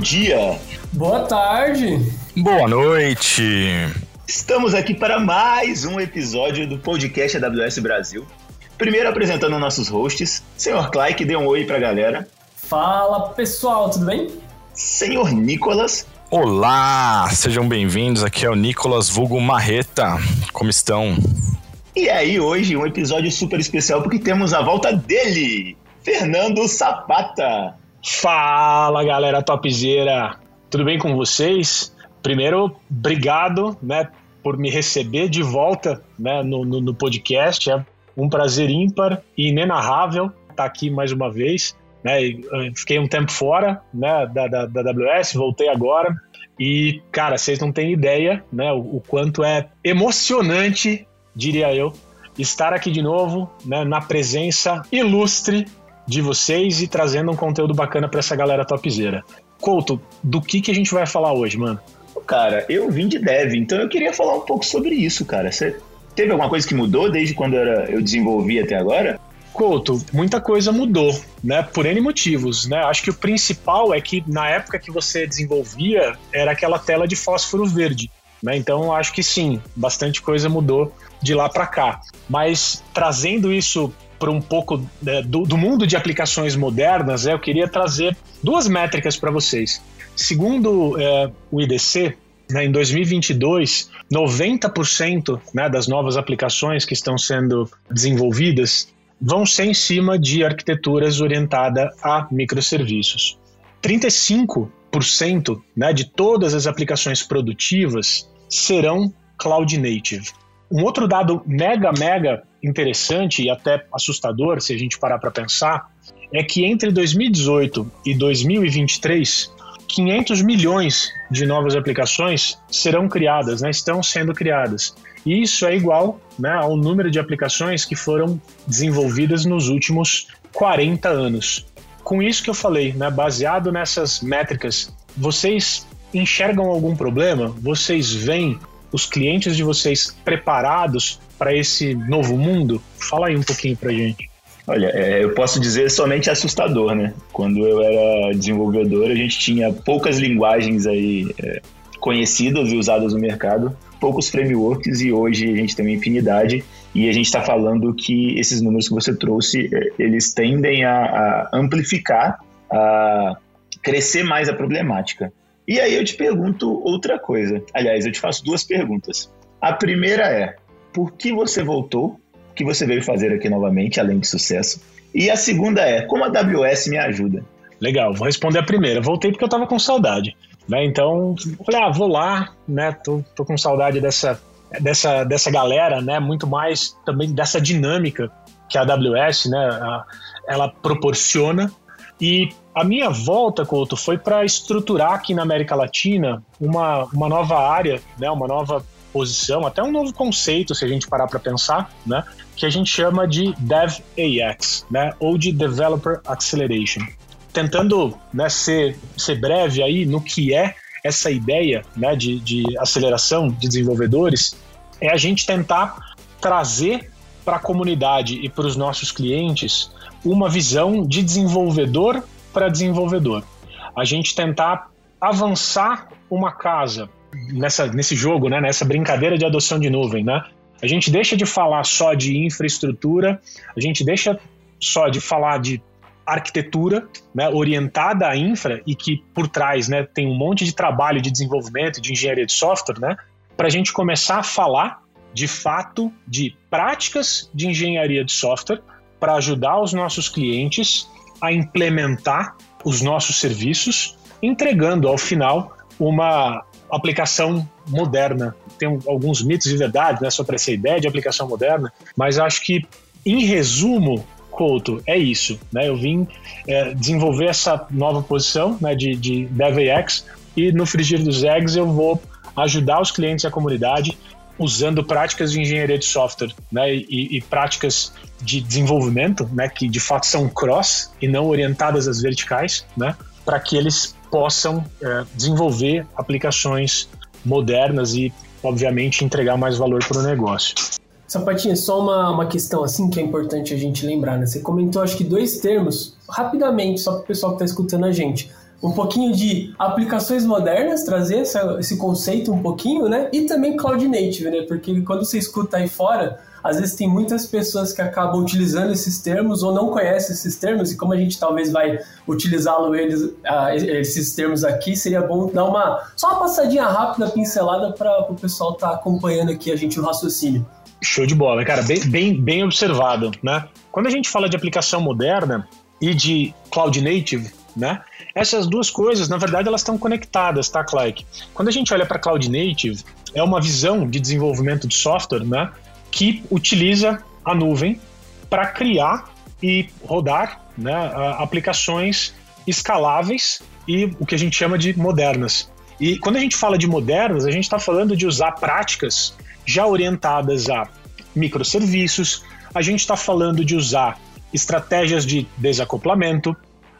dia. Boa tarde. Boa noite. Estamos aqui para mais um episódio do podcast AWS Brasil. Primeiro apresentando nossos hosts. Senhor Clay, dê um oi para a galera. Fala pessoal, tudo bem? Senhor Nicolas. Olá, sejam bem-vindos. Aqui é o Nicolas Vulgo Marreta. Como estão? E aí, hoje, um episódio super especial porque temos a volta dele, Fernando Sapata. Fala galera topzeira, tudo bem com vocês? Primeiro, obrigado né, por me receber de volta né, no, no, no podcast. É um prazer ímpar e inenarrável estar aqui mais uma vez. Né, fiquei um tempo fora né, da, da, da AWS, voltei agora. E, cara, vocês não têm ideia né, o, o quanto é emocionante, diria eu, estar aqui de novo né, na presença ilustre de vocês e trazendo um conteúdo bacana para essa galera topzera. Couto, do que, que a gente vai falar hoje, mano? Cara, eu vim de dev, então eu queria falar um pouco sobre isso, cara. Você teve alguma coisa que mudou desde quando era, eu desenvolvi até agora? Couto, muita coisa mudou, né? Por N motivos, né? Acho que o principal é que na época que você desenvolvia era aquela tela de fósforo verde, né? Então acho que sim, bastante coisa mudou de lá para cá. Mas trazendo isso para um pouco né, do, do, mundo de aplicações modernas, é, eu queria trazer duas métricas para vocês. Segundo é, o IDC, né, em 2022, 90% né, das novas aplicações que estão sendo desenvolvidas vão ser em cima de arquiteturas orientadas a microserviços. 35% né, de todas as aplicações produtivas serão cloud native. Um outro dado mega, mega interessante e até assustador, se a gente parar para pensar, é que entre 2018 e 2023, 500 milhões de novas aplicações serão criadas, né, estão sendo criadas. E isso é igual né, ao número de aplicações que foram desenvolvidas nos últimos 40 anos. Com isso que eu falei, né, baseado nessas métricas, vocês enxergam algum problema? Vocês veem os clientes de vocês preparados para esse novo mundo? Fala aí um pouquinho para gente. Olha, é, eu posso dizer somente assustador, né? Quando eu era desenvolvedor, a gente tinha poucas linguagens aí é, conhecidas e usadas no mercado, poucos frameworks e hoje a gente tem uma infinidade e a gente está falando que esses números que você trouxe, é, eles tendem a, a amplificar, a crescer mais a problemática. E aí eu te pergunto outra coisa. Aliás, eu te faço duas perguntas. A primeira é: por que você voltou? O que você veio fazer aqui novamente, além de sucesso? E a segunda é: como a AWS me ajuda? Legal, vou responder a primeira. Voltei porque eu tava com saudade. Né? Então, falei, ah, vou lá, né? Tô, tô com saudade dessa, dessa, dessa galera, né? Muito mais também dessa dinâmica que a AWS, né? A, ela proporciona. E a minha volta, Couto, foi para estruturar aqui na América Latina uma, uma nova área, né, uma nova posição, até um novo conceito, se a gente parar para pensar, né, que a gente chama de DevAX, né, ou de Developer Acceleration. Tentando né, ser, ser breve aí no que é essa ideia né, de, de aceleração de desenvolvedores, é a gente tentar trazer para a comunidade e para os nossos clientes uma visão de desenvolvedor para desenvolvedor. A gente tentar avançar uma casa nessa, nesse jogo, né, nessa brincadeira de adoção de nuvem, né? A gente deixa de falar só de infraestrutura, a gente deixa só de falar de arquitetura né, orientada à infra e que por trás né, tem um monte de trabalho de desenvolvimento, de engenharia de software, né, para a gente começar a falar de fato de práticas de engenharia de software para ajudar os nossos clientes a implementar os nossos serviços, entregando ao final uma aplicação moderna. Tem alguns mitos de verdade né, sobre essa ideia de aplicação moderna, mas acho que, em resumo, Couto, é isso. Né? Eu vim é, desenvolver essa nova posição né, de, de e no Frigir dos Eggs eu vou ajudar os clientes e a comunidade usando práticas de engenharia de software né, e, e, práticas de desenvolvimento, né, que de fato são cross e não orientadas às verticais, né, para que eles possam é, desenvolver aplicações modernas e, obviamente, entregar mais valor para o negócio. Sapatinha, só uma, uma questão assim que é importante a gente lembrar, né? Você comentou acho que dois termos, rapidamente, só para o pessoal que está escutando a gente. um pouquinho de aplicações modernas, trazer essa, esse conceito um pouquinho, né? E também Cloud Native, né? Porque quando você escuta aí fora, às vezes tem muitas pessoas que acabam utilizando esses termos ou não conhecem esses termos, e como a gente talvez vai utilizá-lo eles, uh, esses termos aqui, seria bom dar uma só uma passadinha rápida, pincelada para o pessoal estar tá acompanhando aqui a gente o raciocínio. Show de bola, cara, bem, bem, bem observado, né? Quando a gente fala de aplicação moderna e de cloud native, né? Essas duas coisas, na verdade, elas estão conectadas, tá, Clark? Quando a gente olha para cloud native, é uma visão de desenvolvimento de software, né, que utiliza a nuvem para criar e rodar né, aplicações escaláveis e o que a gente chama de modernas. E quando a gente fala de modernas, a gente está falando de usar práticas já orientadas a microserviços, a gente está falando de usar estratégias de desacoplamento,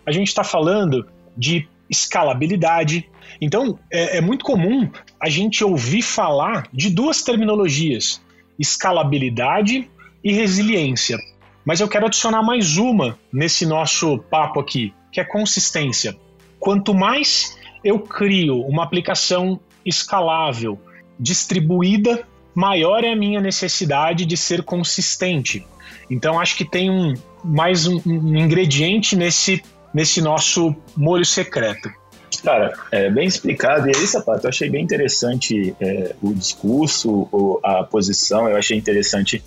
a gente está falando de escalabilidade. Então, é, é, muito comum a gente ouvir falar de duas terminologias: escalabilidade e resiliência. Mas eu quero adicionar mais uma nesse nosso papo aqui, que é consistência. Quanto mais eu crio uma aplicação escalável, distribuída, maior é a minha necessidade de ser consistente. Então acho que tem um, mais um, um ingrediente nesse, nesse nosso molho secreto. Cara, é bem explicado. E aí, Sapato, eu achei bem interessante é, o discurso, a posição, eu achei interessante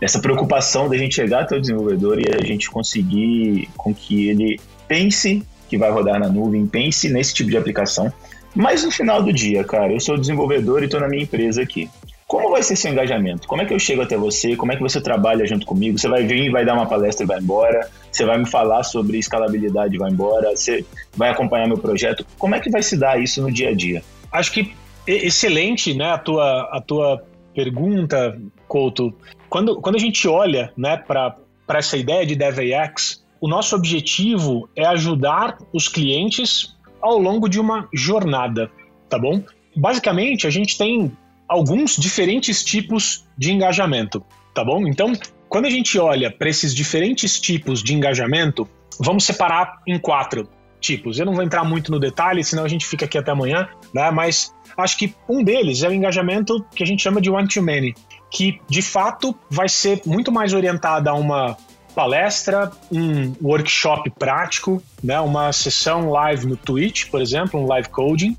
essa preocupação da gente chegar até o desenvolvedor e a gente conseguir com que ele pense que vai rodar na nuvem, pense nesse tipo de aplicação. Mas no final do dia, cara, eu sou desenvolvedor e estou na minha empresa aqui. Como vai ser seu engajamento? Como é que eu chego até você? Como é que você trabalha junto comigo? Você vai vir, vai dar uma palestra e vai embora? Você vai me falar sobre escalabilidade e vai embora? Você vai acompanhar meu projeto? Como é que vai se dar isso no dia a dia? Acho que excelente, né, a tua, a tua pergunta, Couto. Quando, quando a gente olha, né, para essa ideia de DevAX, o nosso objetivo é ajudar os clientes ao longo de uma jornada, tá bom? Basicamente, a gente tem alguns diferentes tipos de engajamento, tá bom? Então, quando a gente olha para esses diferentes tipos de engajamento, vamos separar em quatro tipos. Eu não vou entrar muito no detalhe, senão a gente fica aqui até amanhã, né? Mas acho que um deles é o engajamento que a gente chama de one-to-many, que de fato vai ser muito mais orientado a uma palestra, um workshop prático, né? Uma sessão live no Twitch, por exemplo, um live coding.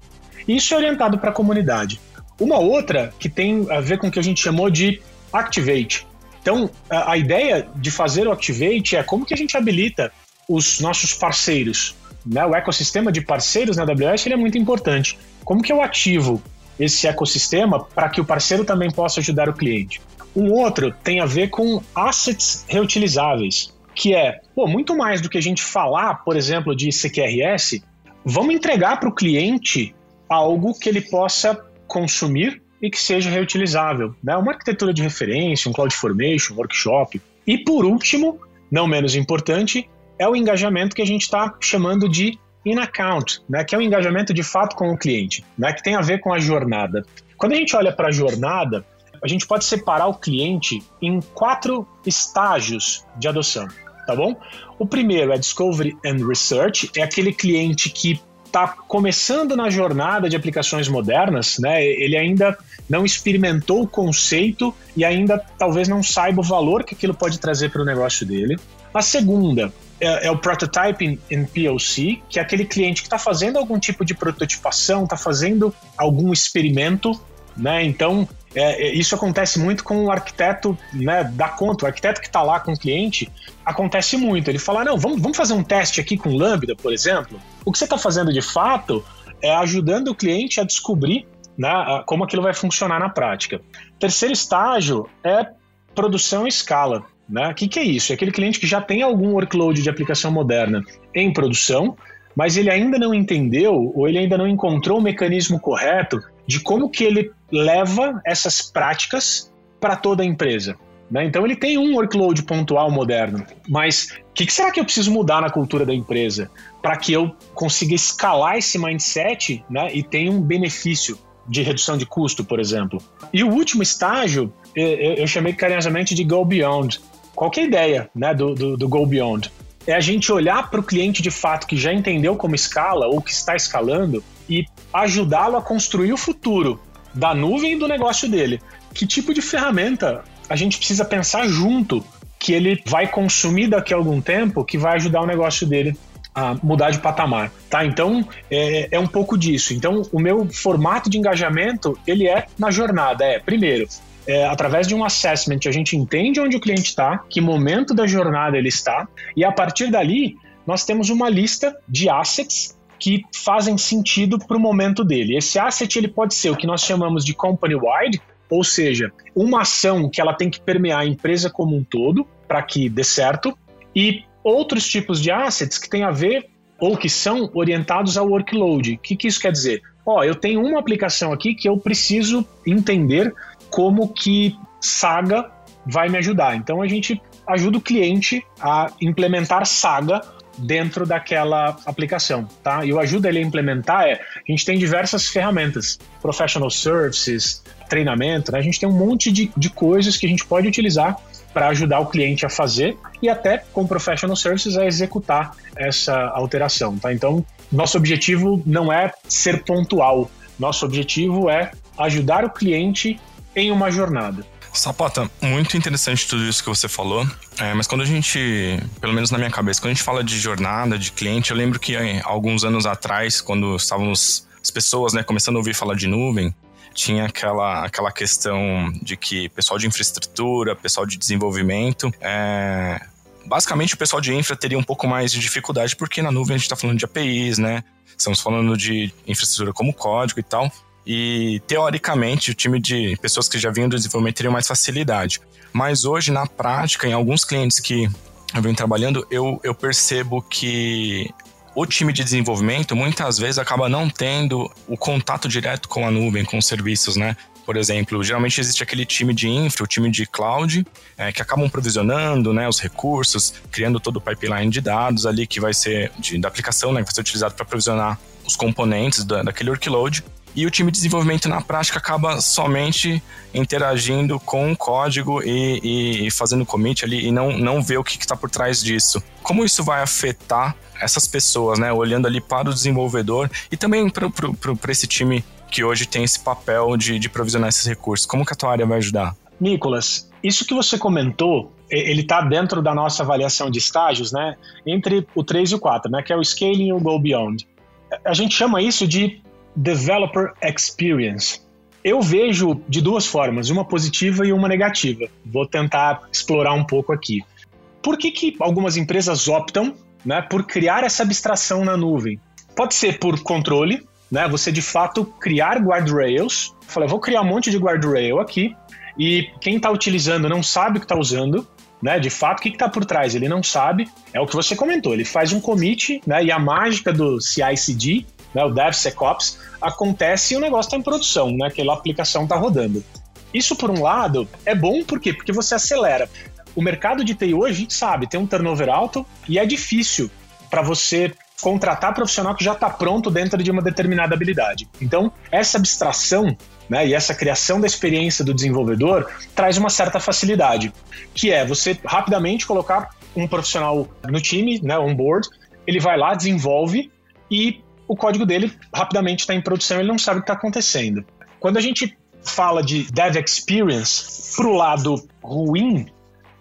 Isso é orientado para a comunidade. Uma outra que tem a ver com o que a gente chamou de Activate. Então, a, a ideia de fazer o Activate é como que a gente habilita os nossos parceiros. Né? O ecossistema de parceiros na AWS é muito importante. Como que eu ativo esse ecossistema para que o parceiro também possa ajudar o cliente? Um outro tem a ver com assets reutilizáveis, que é pô, muito mais do que a gente falar, por exemplo, de CQRS, vamos entregar para o cliente algo que ele possa consumir e que seja reutilizável. Né? Uma arquitetura de referência, um CloudFormation, um workshop. E por último, não menos importante, é o engajamento que a gente está chamando de in-account, né? que é o engajamento de fato com o cliente, né? que tem a ver com a jornada. Quando a gente olha para a jornada, a gente pode separar o cliente em quatro estágios de adoção, tá bom? O primeiro é Discovery and Research, é aquele cliente que está começando na jornada de aplicações modernas, né? Ele ainda não experimentou o conceito e ainda talvez não saiba o valor que aquilo pode trazer para o negócio dele. A segunda é, é, o prototyping in POC, que é aquele cliente que está fazendo algum tipo de prototipação, está fazendo algum experimento, né? Então é, é, isso acontece muito com o arquiteto né, da conta. O arquiteto que está lá com o cliente acontece muito. Ele fala: não, vamos, vamos fazer um teste aqui com Lambda, por exemplo. O que você está fazendo de fato é ajudando o cliente a descobrir né, como aquilo vai funcionar na prática. Terceiro estágio é produção em escala. Né? O que, que é isso? É aquele cliente que já tem algum workload de aplicação moderna em produção, mas ele ainda não entendeu ou ele ainda não encontrou o mecanismo correto de como que ele leva essas práticas para toda a empresa. Né? Então ele tem um workload pontual moderno, mas o que, que, será que eu preciso mudar na cultura da empresa para que eu consiga escalar esse mindset né, e tenha um benefício de redução de custo, por exemplo? E o último estágio eu, chamei carinhosamente de Go Beyond. Qual é a ideia né, do, do, do Go Beyond? é a gente olhar para o cliente de fato que já entendeu como escala ou que está escalando e ajudá-lo a construir o futuro da nuvem e do negócio dele. Que tipo de ferramenta a gente precisa pensar junto que ele vai consumir daqui a algum tempo que vai ajudar o negócio dele a mudar de patamar, tá? Então é, é um pouco disso. Então o meu formato de engajamento ele é na jornada. É primeiro é, através de um assessment, a gente entende onde o cliente está, que momento da jornada ele está, e a partir dali nós temos uma lista de assets que fazem sentido para o momento dele. Esse asset ele pode ser o que nós chamamos de company-wide, ou seja, uma ação que ela tem que permear a empresa como um todo para que dê certo, e outros tipos de assets que têm a ver ou que são orientados ao workload. O que, que isso quer dizer? Ó, eu tenho uma aplicação aqui que eu preciso entender como que Saga vai me ajudar. Então a gente ajuda o cliente a implementar Saga dentro daquela aplicação, tá? E o ajuda ele a implementar é, a gente tem diversas ferramentas, professional services, treinamento, né? a gente tem um monte de, de coisas que a gente pode utilizar para ajudar o cliente a fazer e até com professional services a executar essa alteração, tá? Então, nosso objetivo não é ser pontual, nosso objetivo é ajudar o cliente em uma jornada. Sapata, muito interessante tudo isso que você falou, é, mas quando a gente, pelo menos na minha cabeça, quando a gente fala de jornada, de cliente, eu lembro que é, alguns anos atrás, quando estávamos as pessoas né, começando a ouvir falar de nuvem, tinha aquela, aquela questão de que pessoal de infraestrutura, pessoal de desenvolvimento, é, basicamente o pessoal de infra teria um pouco mais de dificuldade, porque na nuvem a gente está falando de APIs, né? Estamos falando de infraestrutura como código e tal. E teoricamente, o time de pessoas que já vinham do desenvolvimento teria mais facilidade. Mas hoje, na prática, em alguns clientes que eu venho trabalhando, eu, eu percebo que o time de desenvolvimento muitas vezes acaba não tendo o contato direto com a nuvem, com os serviços, né? Por exemplo, geralmente existe aquele time de infra, o time de cloud, é, que acabam provisionando né, os recursos, criando todo o pipeline de dados ali que vai ser de, da aplicação, né, que vai ser utilizado para provisionar os componentes da, daquele workload e o time de desenvolvimento na prática acaba somente interagindo com o código e, e fazendo commit ali e não, não vê o que está por trás disso. Como isso vai afetar essas pessoas, né? Olhando ali para o desenvolvedor e também para esse time que hoje tem esse papel de, de provisionar esses recursos. Como que a tua área vai ajudar? Nicolas, isso que você comentou, ele está dentro da nossa avaliação de estágios, né? Entre o 3 e o 4, né? Que é o scaling e o go beyond. A gente chama isso de Developer Experience. Eu vejo de duas formas, uma positiva e uma negativa. Vou tentar explorar um pouco aqui. Por que, que algumas empresas optam né, por criar essa abstração na nuvem? Pode ser por controle, né, você de fato criar guardrails. Falei, vou criar um monte de guardrail aqui e quem está utilizando não sabe o que está usando, né? De fato, o que está por trás? Ele não sabe. É o que você comentou. Ele faz um commit, né? E a mágica do CI/CD né, o DevSecOps, acontece e o negócio está em produção, né, aquela aplicação está rodando. Isso, por um lado, é bom por quê? Porque você acelera. O mercado de TI hoje, a gente sabe, tem um turnover alto e é difícil para você contratar profissional que já está pronto dentro de uma determinada habilidade. Então, essa abstração né, e essa criação da experiência do desenvolvedor traz uma certa facilidade, que é você rapidamente colocar um profissional no time, né, on board, ele vai lá, desenvolve e o código dele rapidamente está em produção, ele não sabe o que está acontecendo. Quando a gente fala de dev experience para o lado ruim,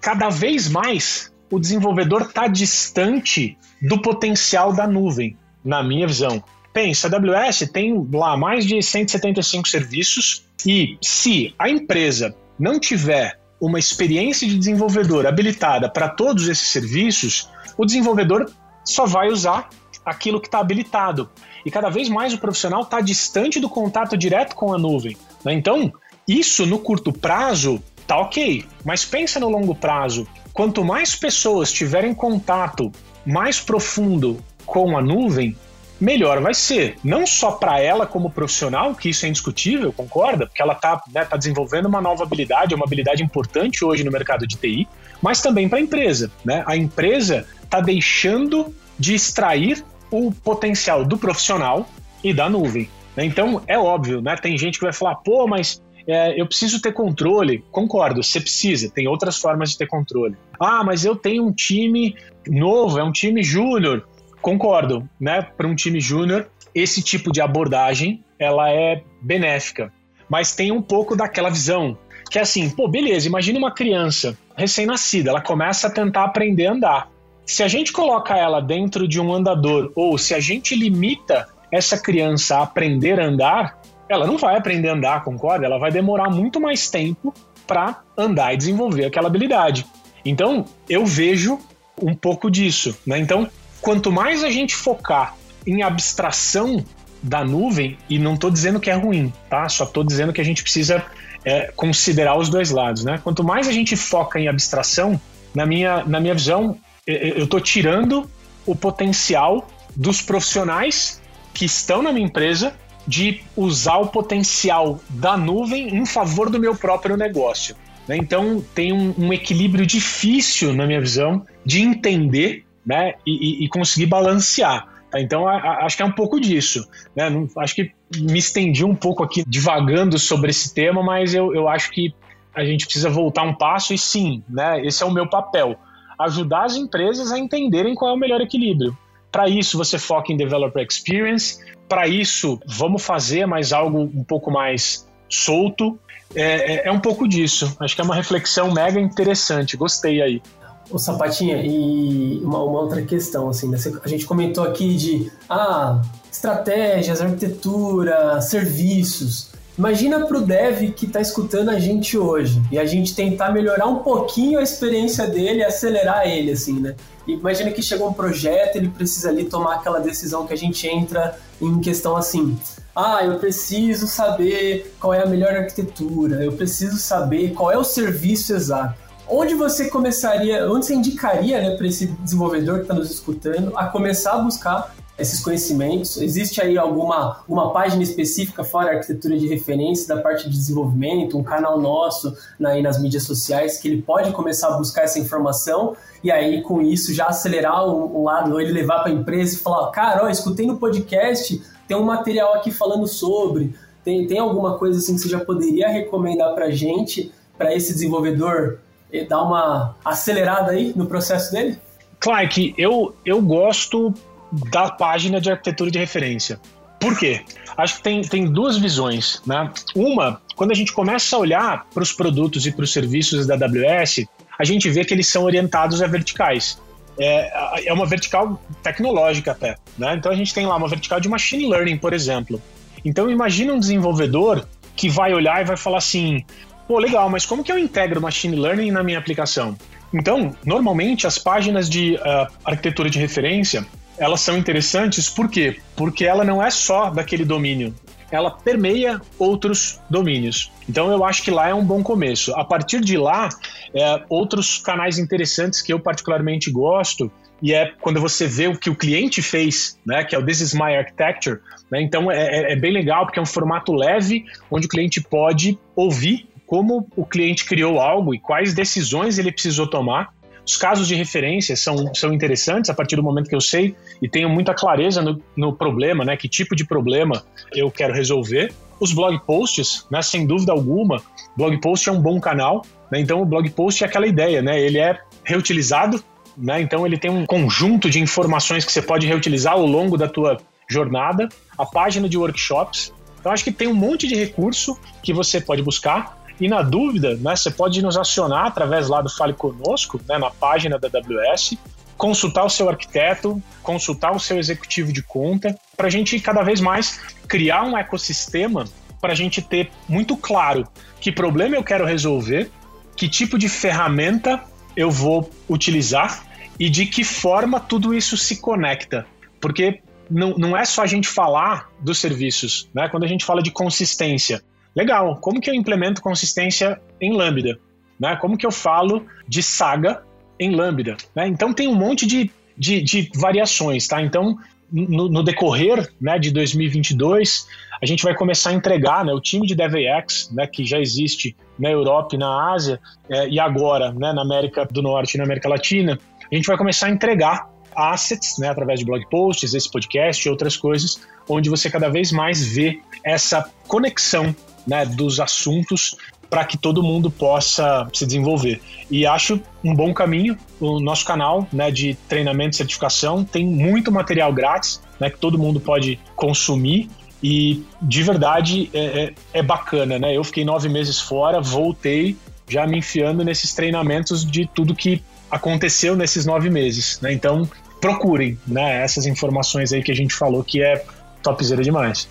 cada vez mais o desenvolvedor está distante do potencial da nuvem, na minha visão. Pensa, a AWS tem lá mais de 175 serviços e se a empresa não tiver uma experiência de desenvolvedor habilitada para todos esses serviços, o desenvolvedor só vai usar aquilo que está habilitado. E cada vez mais o profissional está distante do contato direto com a nuvem. Né? Então, isso no curto prazo tá ok, mas pensa no longo prazo. Quanto mais pessoas tiverem contato mais profundo com a nuvem, melhor vai ser. Não só para ela como profissional, que isso é indiscutível, concorda? Porque ela está né, tá desenvolvendo uma nova habilidade, uma habilidade importante hoje no mercado de TI, mas também para a empresa. Né? A empresa está deixando de extrair o potencial do profissional e da nuvem. Né? Então, é óbvio, né? Tem gente que vai falar, pô, mas é, eu preciso ter controle. Concordo, você precisa, tem outras formas de ter controle. Ah, mas eu tenho um time novo, é um time júnior. Concordo, né? Para um time júnior, esse tipo de abordagem ela é benéfica, mas tem um pouco daquela visão que é assim, pô, beleza, imagina uma criança recém-nascida, ela começa a tentar aprender a andar. Se a gente coloca ela dentro de um andador ou se a gente limita essa criança a aprender a andar, ela não vai aprender a andar, concorda? Ela vai demorar muito mais tempo para andar e desenvolver aquela habilidade. Então, eu vejo um pouco disso, né? Então, quanto mais a gente focar em abstração da nuvem, e não estou dizendo que é ruim, tá? Só estou dizendo que a gente precisa é, considerar os dois lados, né? Quanto mais a gente foca em abstração, na minha, na minha visão, eu estou tirando o potencial dos profissionais que estão na minha empresa de usar o potencial da nuvem em favor do meu próprio negócio. Né? Então, tem um, um, equilíbrio difícil, na minha visão, de entender né? e, e, e conseguir balancear. Tá? Então, a, a, acho que é um pouco disso. Né? Não, acho que me estendi um pouco aqui divagando sobre esse tema, mas eu, eu acho que a gente precisa voltar um passo e sim, né? esse é o meu papel. Ajudar as empresas a entenderem qual é o melhor equilíbrio. Para isso, você foca em Developer Experience. Para isso, vamos fazer mais algo um pouco mais solto. É, é, é, um pouco disso. Acho que é uma reflexão mega interessante. Gostei aí. O Sapatinha, e uma, uma outra questão, assim, né? a gente comentou aqui de ah, estratégias, arquitetura, serviços. Imagina para o dev que está escutando a gente hoje e a gente tentar melhorar um pouquinho a experiência dele, acelerar ele, assim, né? Imagina que chegou um projeto, ele precisa ali tomar aquela decisão que a gente entra em questão assim. Ah, eu preciso saber qual é a melhor arquitetura, eu preciso saber qual é o serviço exato. Onde você começaria, onde você indicaria né, para esse desenvolvedor que está nos escutando a começar a buscar esses conhecimentos? Existe aí alguma, alguma página específica fora a arquitetura de referência da parte de desenvolvimento, um canal nosso na, aí nas mídias sociais que ele pode começar a buscar essa informação e aí com isso já acelerar um lado, ou ele levar para a empresa e falar, cara, ó, escutei no podcast, tem um material aqui falando sobre, tem, tem alguma coisa assim que você já poderia recomendar para gente, para esse desenvolvedor eh, dar uma acelerada aí no processo dele? Clark, eu, eu gosto da página de arquitetura de referência. Por quê? Acho que tem, tem duas visões. Né? Uma, quando a gente começa a olhar para os produtos e para os serviços da AWS, a gente vê que eles são orientados a verticais. É, é uma vertical tecnológica até. Né? Então a gente tem lá uma vertical de machine learning, por exemplo. Então imagina um desenvolvedor que vai olhar e vai falar assim: pô, legal, mas como que eu integro machine learning na minha aplicação? Então, normalmente as páginas de uh, arquitetura de referência elas são interessantes por quê? Porque ela não é só daquele domínio, ela permeia outros domínios. Então eu acho que lá é um bom começo. A partir de lá, é, outros canais interessantes que eu particularmente gosto e é quando você vê o que o cliente fez, né, que é o This is my architecture. Né, então é, é, é bem legal porque é um formato leve onde o cliente pode ouvir como o cliente criou algo e quais decisões ele precisou tomar os casos de referência são, são interessantes a partir do momento que eu sei e tenho muita clareza no, no problema, né? Que tipo de problema eu quero resolver. Os blog posts, né? Sem dúvida alguma, blog post é um bom canal. Né? Então, o blog post é aquela ideia, né? Ele é reutilizado, né? Então, ele tem um conjunto de informações que você pode reutilizar ao longo da tua jornada. A página de workshops. Então, acho que tem um monte de recurso que você pode buscar. E na dúvida, né, você pode nos acionar através lá do Fale Conosco, né, na página da AWS, consultar o seu arquiteto, consultar o seu executivo de conta, para a gente cada vez mais criar um ecossistema para a gente ter muito claro que problema eu quero resolver, que tipo de ferramenta eu vou utilizar e de que forma tudo isso se conecta. Porque não, não é só a gente falar dos serviços, né? Quando a gente fala de consistência, Legal, como que eu implemento consistência em Lambda? Né? Como que eu falo de saga em Lambda? Né? Então tem um monte de, de, de variações, tá? Então, no, no, decorrer né, de 2022, a gente vai começar a entregar né, o time de DevAX, né, que já existe na Europa e na Ásia, é, e agora né, na América do Norte e na América Latina, a gente vai começar a entregar assets, né, através de blog posts, esse podcast e outras coisas, onde você cada vez mais vê essa conexão né, dos assuntos para que todo mundo possa se desenvolver. E acho um bom caminho o nosso canal né, de treinamento e certificação. Tem muito material grátis né, que todo mundo pode consumir. E de verdade é, é, é bacana, né? Eu fiquei nove meses fora, voltei já me enfiando nesses treinamentos de tudo que aconteceu nesses nove meses, né? Então procurem, né? Essas informações aí que a gente falou que é topzera demais.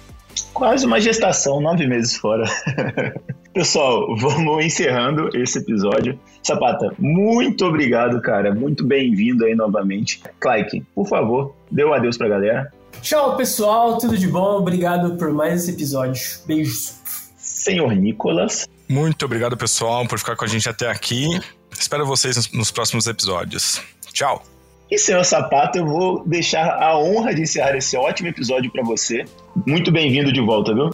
Quase uma gestação, nove meses fora. Pessoal, vamos encerrando esse episódio. Sapata, muito obrigado, cara. Muito bem-vindo aí novamente. Claike, por favor, dê um adeus pra galera. Tchau, pessoal. Tudo de bom. Obrigado por mais esse episódio. Beijos. Senhor Nicolas. Muito obrigado, pessoal, por ficar com a gente até aqui. Espero vocês nos próximos episódios. Tchau. E senhor Sapato, eu vou deixar a honra de encerrar esse ótimo episódio para você. Muito bem-vindo de volta, viu?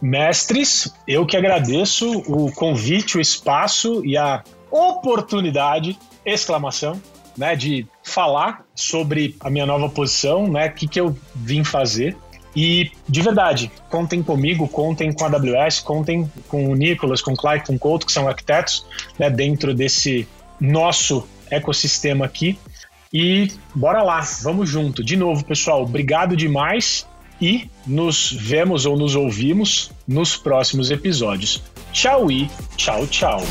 Mestres, eu que agradeço o convite, o espaço e a oportunidade, exclamação, né, de falar sobre a minha nova posição, né, o que, que eu vim fazer. E, de verdade, contem comigo, contem com a AWS, contem com o Nicolas, com o Clyde, com o Couto, que são arquitetos, né, dentro desse nosso ecossistema aqui. E bora lá, vamos junto. De novo, pessoal, obrigado demais e nos vemos ou nos ouvimos nos próximos episódios. Tchau e tchau, tchau.